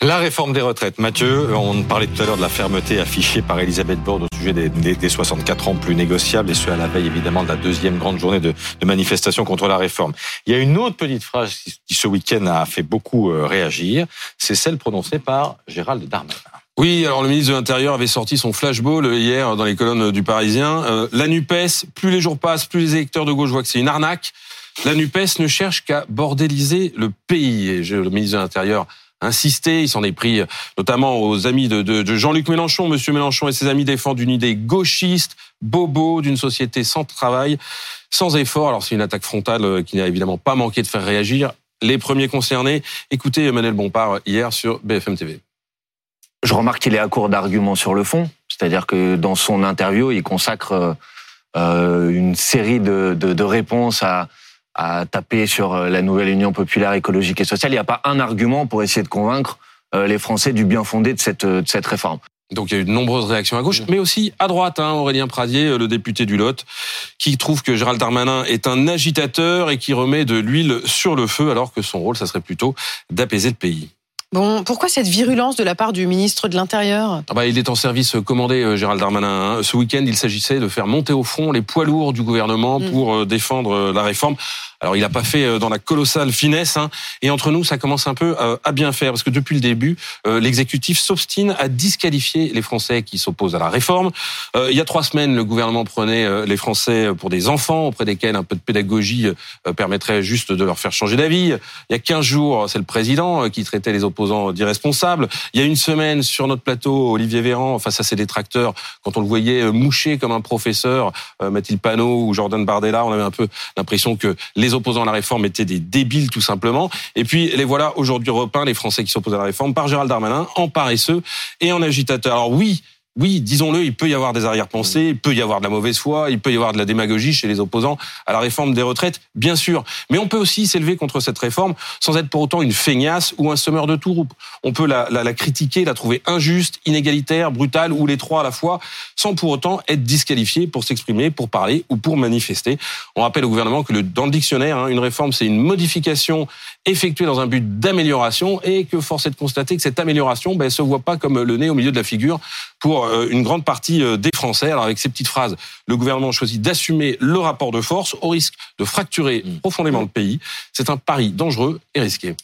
La réforme des retraites. Mathieu, on parlait tout à l'heure de la fermeté affichée par Elisabeth Borne au sujet des, 64 ans plus négociables, et ce à la veille évidemment de la deuxième grande journée de, de manifestation contre la réforme. Il y a une autre petite phrase qui ce week-end a fait beaucoup euh, réagir, c'est celle prononcée par Gérald Darmanin. Oui, alors le ministre de l'Intérieur avait sorti son flashball hier dans les colonnes du Parisien. Euh, la NUPES, plus les jours passent, plus les électeurs de gauche voient que c'est une arnaque. La NUPES ne cherche qu'à bordéliser le pays. Et le ministre de l'Intérieur insisté. Il s'en est pris notamment aux amis de, de, de Jean-Luc Mélenchon. Monsieur Mélenchon et ses amis défendent une idée gauchiste, bobo, d'une société sans travail, sans effort. Alors c'est une attaque frontale euh, qui n'a évidemment pas manqué de faire réagir les premiers concernés. Écoutez Emmanuel Bompard hier sur BFM TV. Je remarque qu'il est à court d'arguments sur le fond, c'est-à-dire que dans son interview, il consacre euh, euh une série de, de réponses à, à taper sur euh, la nouvelle Union populaire écologique et sociale. Il n'y a pas un argument pour essayer de convaincre euh, les Français du bien fondé de cette, de cette réforme. Donc il y a eu de nombreuses réactions à gauche, mais aussi à droite. Hein, Aurélien Pradier, le député du Lot, qui trouve que Gérald Darmanin est un agitateur et qui remet de l'huile sur le feu, alors que son rôle, ça serait plutôt d'apaiser le pays. Bon, pourquoi cette virulence de la part du ministre de l'Intérieur? Ah bah, Il est en service commandé, euh, Gérald Darmanin. Hein. Ce week-end, il s'agissait de faire monter au front les poids lourds du gouvernement mm. pour euh, défendre euh, la réforme. Alors, il n'a pas fait dans la colossale finesse. Hein. Et entre nous, ça commence un peu à bien faire, parce que depuis le début, l'exécutif s'obstine à disqualifier les Français qui s'opposent à la réforme. Il y a trois semaines, le gouvernement prenait les Français pour des enfants, auprès desquels un peu de pédagogie permettrait juste de leur faire changer d'avis. Il y a 15 jours, c'est le président qui traitait les opposants d'irresponsables. Il y a une semaine sur notre plateau, Olivier Véran, face à ses détracteurs, quand on le voyait euh, moucher comme un professeur, euh, Mathilde Panot ou Jordan Bardella, on avait un peu l'impression que les opposants à la réforme étaient des débiles tout simplement. Et puis les voilà aujourd'hui repeints, les Français qui s'opposent à la réforme, par Gérald Darmanin, en paresseux et en agitateur. Alors oui, oui, disons-le, il peut y avoir des arrière-pensées, il peut y avoir de la mauvaise foi, il peut y avoir de la démagogie chez les opposants à la réforme des retraites, bien sûr. Mais on peut aussi s'élever contre cette réforme sans être pour autant une feignasse ou un semeur de tourbe. On peut la, critiquer, la trouver injuste, inégalitaire, brutale ou les trois à la fois, sans pour autant être disqualifié pour s'exprimer, pour parler ou pour manifester. On rappelle au gouvernement que dans le dictionnaire, hein, une réforme, c'est une modification effectuée dans un but d'amélioration et que force est de constater que cette amélioration ben, se voit pas comme le nez au milieu de la figure pour euh, une grande partie euh, des Français. Alors avec ces petites phrases, le gouvernement choisit d'assumer le rapport de force au risque de fracturer mmh. profondément le pays. C'est un pari dangereux et risqué.